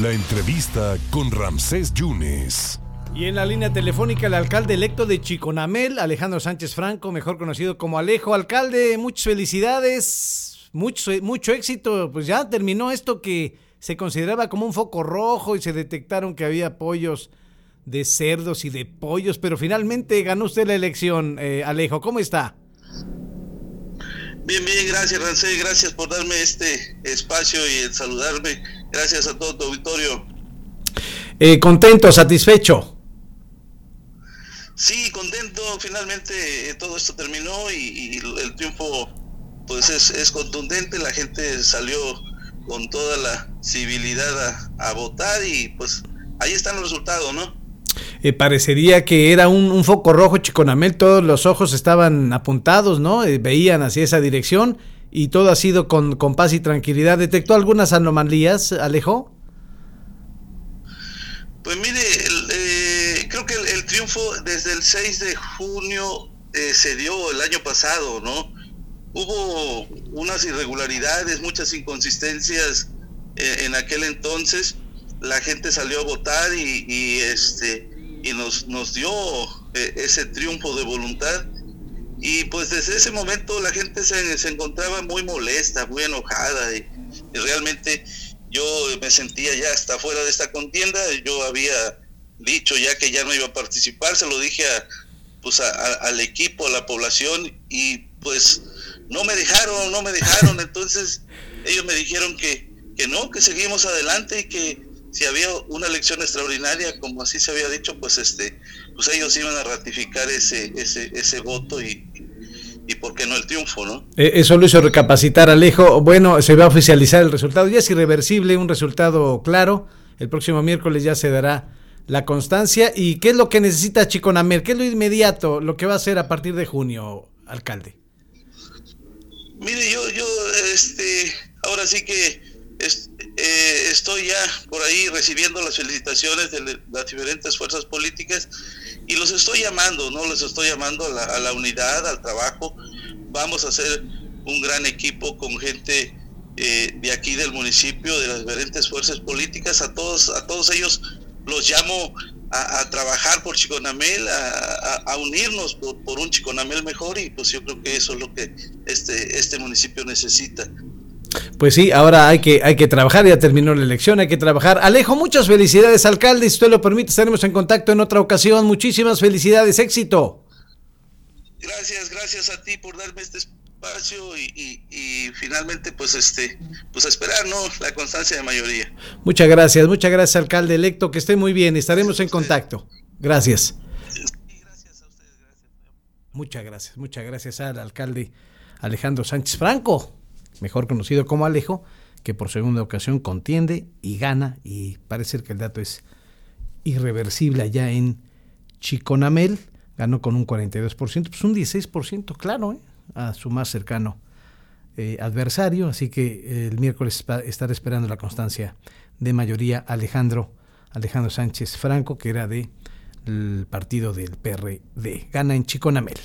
La entrevista con Ramsés Yunes. Y en la línea telefónica el alcalde electo de Chiconamel, Alejandro Sánchez Franco, mejor conocido como Alejo. Alcalde, muchas felicidades, mucho, mucho éxito. Pues ya terminó esto que se consideraba como un foco rojo y se detectaron que había pollos de cerdos y de pollos, pero finalmente ganó usted la elección, eh, Alejo. ¿Cómo está? Bien, bien, gracias Rancé, gracias por darme este espacio y el saludarme. Gracias a todo tu auditorio. Eh, contento, satisfecho. Sí, contento. Finalmente eh, todo esto terminó y, el triunfo pues es, contundente. La gente salió con toda la civilidad a votar y pues ahí están los resultados, ¿no? Eh, parecería que era un, foco rojo Chiconamel, todos los ojos estaban apuntados, ¿no? Eh, veían hacia esa dirección y todo ha sido con, paz y tranquilidad. ¿Detectó algunas anomalías, Alejo? Pues mire, eh, creo que el, triunfo desde el 6 de junio se dio el año pasado, ¿no? Hubo unas irregularidades, muchas inconsistencias en aquel entonces la gente salió a votar y, este y nos, nos dio eh, ese triunfo de voluntad. Y pues desde ese momento la gente se, se encontraba muy molesta, muy enojada y, realmente yo me sentía ya hasta fuera de esta contienda, yo había dicho ya que ya no iba a participar, se lo dije a, pues al equipo, a la población y pues no me dejaron, no me dejaron, entonces ellos me dijeron que, que no, que seguimos adelante y que si había una elección extraordinaria, como así se había dicho, pues este, pues ellos iban a ratificar ese, ese, ese voto y, y por qué no el triunfo, ¿no? Eh, eso lo hizo recapacitar Alejo. Bueno, se va a oficializar el resultado. Ya es irreversible, un resultado claro. El próximo miércoles ya se dará la constancia. ¿Y qué es lo que necesita Chiconamer? ¿Qué es lo inmediato, lo que va a hacer a partir de junio, alcalde? Mire, yo, yo, este, ahora sí que eh, estoy ya por ahí recibiendo las felicitaciones de las diferentes fuerzas políticas y los estoy llamando, ¿no? Los estoy llamando a la, unidad, al trabajo. Vamos a hacer un gran equipo con gente eh, de aquí del municipio, de las diferentes fuerzas políticas, a todos, a todos ellos los llamo a, trabajar por Chiconamel, a, unirnos por, por, un Chiconamel mejor y pues yo creo que eso es lo que este, este municipio necesita. Pues sí, ahora hay que, hay que trabajar, ya terminó la elección, hay que trabajar. Alejo, muchas felicidades, alcalde, si usted lo permite, estaremos en contacto en otra ocasión. Muchísimas felicidades, éxito. Gracias, gracias a ti por darme este espacio y, finalmente, pues este, pues esperar, ¿no? La constancia de mayoría. Muchas gracias, muchas gracias, alcalde electo, que esté muy bien, estaremos en contacto. Gracias. gracias a ustedes, gracias. Muchas gracias, muchas gracias al alcalde Alejandro Sánchez Franco mejor conocido como Alejo, que por segunda ocasión contiende y gana, y parece que el dato es irreversible allá en Chiconamel, ganó con un 42%, pues un 16%, claro, ¿eh? a su más cercano eh, adversario, así que el miércoles estará esperando la constancia de mayoría Alejandro, Alejandro Sánchez Franco, que era del partido del PRD. Gana en Chiconamel.